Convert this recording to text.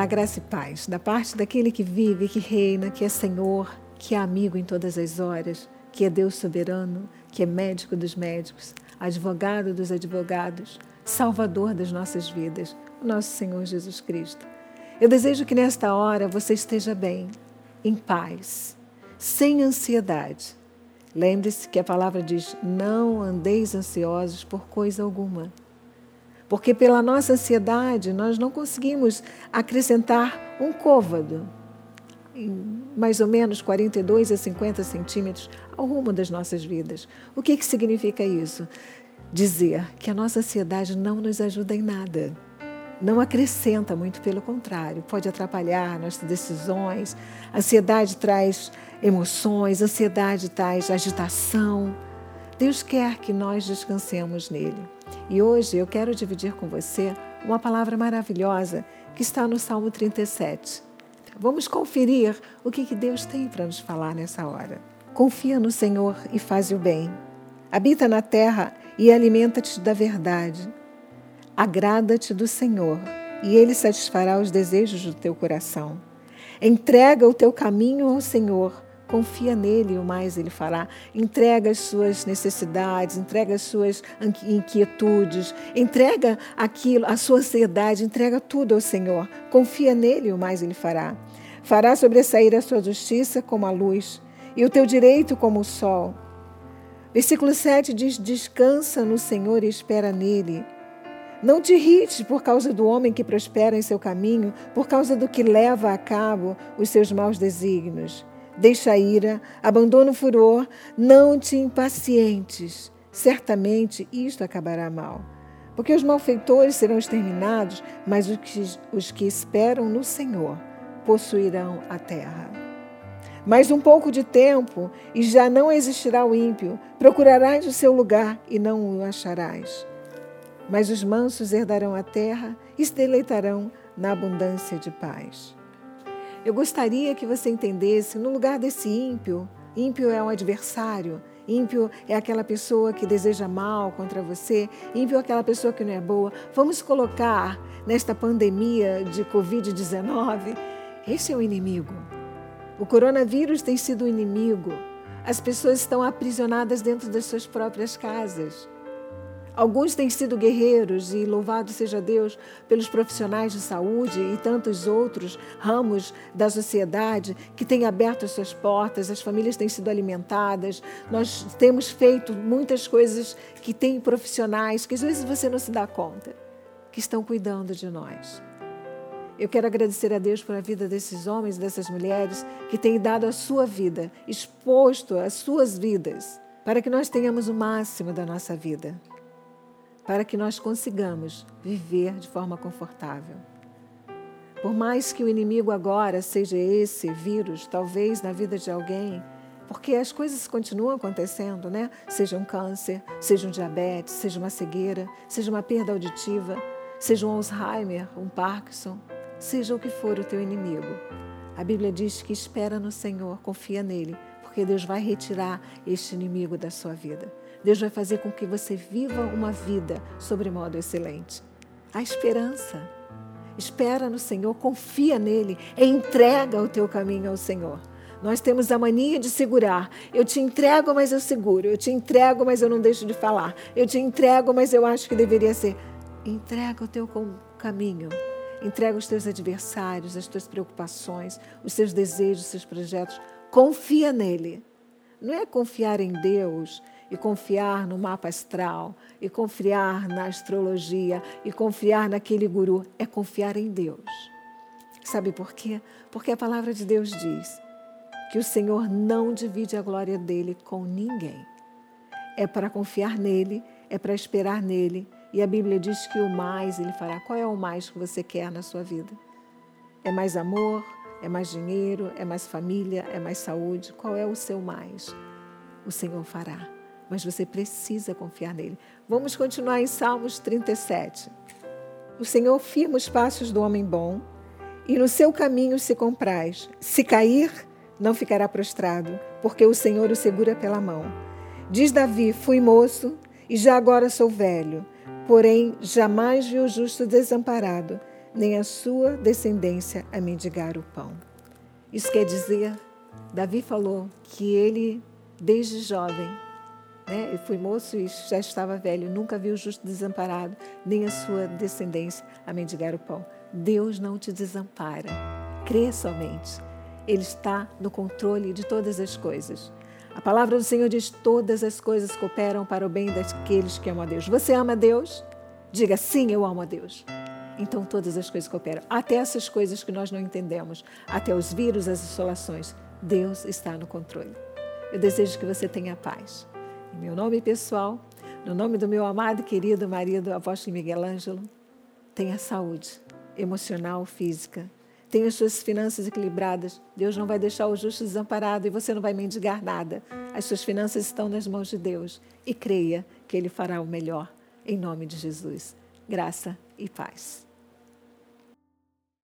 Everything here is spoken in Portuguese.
Olá, graça e paz, da parte daquele que vive, que reina, que é Senhor, que é amigo em todas as horas, que é Deus soberano, que é médico dos médicos, advogado dos advogados, salvador das nossas vidas, o nosso Senhor Jesus Cristo. Eu desejo que nesta hora você esteja bem, em paz, sem ansiedade. Lembre-se que a palavra diz: não andeis ansiosos por coisa alguma. Porque pela nossa ansiedade nós não conseguimos acrescentar um côvado, mais ou menos 42 a 50 centímetros, ao rumo das nossas vidas. O que, que significa isso? Dizer que a nossa ansiedade não nos ajuda em nada não acrescenta, muito pelo contrário, pode atrapalhar nossas decisões. A ansiedade traz emoções, a ansiedade traz agitação. Deus quer que nós descansemos nele. E hoje eu quero dividir com você uma palavra maravilhosa que está no Salmo 37. Vamos conferir o que Deus tem para nos falar nessa hora. Confia no Senhor e faz o bem. Habita na terra e alimenta-te da verdade. Agrada-te do Senhor, e Ele satisfará os desejos do teu coração. Entrega o teu caminho ao Senhor, confia nele o mais ele fará. Entrega as suas necessidades, entrega as suas inquietudes, entrega aquilo, a sua ansiedade, entrega tudo ao Senhor. Confia nele o mais ele fará. Fará sobressair a sua justiça como a luz e o teu direito como o sol. Versículo 7 diz: Descansa no Senhor e espera nele. Não te irrites por causa do homem que prospera em seu caminho, por causa do que leva a cabo os seus maus desígnios. Deixa a ira, abandona o furor, não te impacientes. Certamente isto acabará mal. Porque os malfeitores serão exterminados, mas os que, os que esperam no Senhor possuirão a terra. Mais um pouco de tempo e já não existirá o ímpio. Procurarás o seu lugar e não o acharás. Mas os mansos herdarão a terra e se deleitarão na abundância de paz. Eu gostaria que você entendesse, no lugar desse ímpio, ímpio é um adversário, ímpio é aquela pessoa que deseja mal contra você, ímpio é aquela pessoa que não é boa. Vamos colocar nesta pandemia de Covid-19, esse é o inimigo. O coronavírus tem sido o inimigo. As pessoas estão aprisionadas dentro das suas próprias casas. Alguns têm sido guerreiros e louvado seja Deus pelos profissionais de saúde e tantos outros ramos da sociedade que têm aberto as suas portas, as famílias têm sido alimentadas. Nós temos feito muitas coisas que têm profissionais que às vezes você não se dá conta, que estão cuidando de nós. Eu quero agradecer a Deus por a vida desses homens e dessas mulheres que têm dado a sua vida, exposto as suas vidas, para que nós tenhamos o máximo da nossa vida para que nós consigamos viver de forma confortável. Por mais que o inimigo agora seja esse vírus, talvez na vida de alguém, porque as coisas continuam acontecendo, né? Seja um câncer, seja um diabetes, seja uma cegueira, seja uma perda auditiva, seja um Alzheimer, um Parkinson, seja o que for o teu inimigo. A Bíblia diz que espera no Senhor, confia nele, porque Deus vai retirar este inimigo da sua vida. Deus vai fazer com que você viva uma vida sobre modo excelente. A esperança. Espera no Senhor, confia nele, entrega o teu caminho ao Senhor. Nós temos a mania de segurar. Eu te entrego, mas eu seguro. Eu te entrego, mas eu não deixo de falar. Eu te entrego, mas eu acho que deveria ser. Entrega o teu caminho. Entrega os teus adversários, as tuas preocupações, os seus desejos, os seus projetos. Confia nele. Não é confiar em Deus e confiar no mapa astral, e confiar na astrologia, e confiar naquele guru, é confiar em Deus. Sabe por quê? Porque a palavra de Deus diz que o Senhor não divide a glória dele com ninguém. É para confiar nele, é para esperar nele, e a Bíblia diz que o mais ele fará. Qual é o mais que você quer na sua vida? É mais amor? É mais dinheiro? É mais família? É mais saúde? Qual é o seu mais? O Senhor fará mas você precisa confiar nele. Vamos continuar em Salmos 37. O Senhor firma os passos do homem bom e no seu caminho se compraz. Se cair, não ficará prostrado, porque o Senhor o segura pela mão. Diz Davi: Fui moço e já agora sou velho, porém jamais vi o justo desamparado, nem a sua descendência a mendigar o pão. Isso quer dizer, Davi falou que ele, desde jovem, né, ele foi moço e já estava velho, nunca viu o justo desamparado, nem a sua descendência a mendigar o pão. Deus não te desampara. Crê somente. Ele está no controle de todas as coisas. A palavra do Senhor diz: todas as coisas cooperam para o bem daqueles que amam a Deus. Você ama a Deus? Diga sim, eu amo a Deus. Então todas as coisas cooperam, até essas coisas que nós não entendemos, até os vírus, as insolações. Deus está no controle. Eu desejo que você tenha paz. Em meu nome pessoal, no nome do meu amado e querido marido, apóstolo Miguel Ângelo, tenha saúde emocional, física. Tenha as suas finanças equilibradas. Deus não vai deixar o justo desamparado e você não vai mendigar nada. As suas finanças estão nas mãos de Deus. E creia que Ele fará o melhor. Em nome de Jesus. Graça e paz.